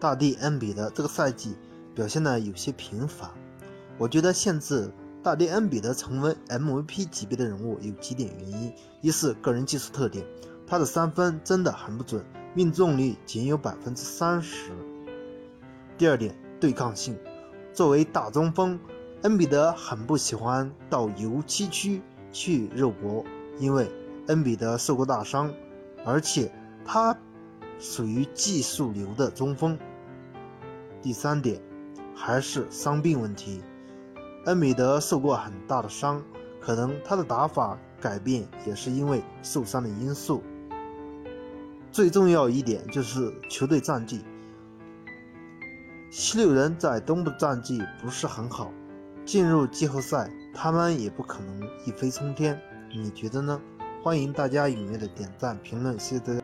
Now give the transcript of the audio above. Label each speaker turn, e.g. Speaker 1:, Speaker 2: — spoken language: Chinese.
Speaker 1: 大帝恩比德这个赛季表现的有些平凡。我觉得限制大帝恩比德成为 MVP 级别的人物有几点原因：一是个人技术特点，他的三分真的很不准，命中率仅有百分之三十；第二点，对抗性，作为大中锋，恩比德很不喜欢到油漆区去肉搏，因为恩比德受过大伤，而且他属于技术流的中锋。第三点，还是伤病问题。恩比德受过很大的伤，可能他的打法改变也是因为受伤的因素。最重要一点就是球队战绩，七六人在东部战绩不是很好，进入季后赛他们也不可能一飞冲天。你觉得呢？欢迎大家踊跃的点赞评论，谢谢大家。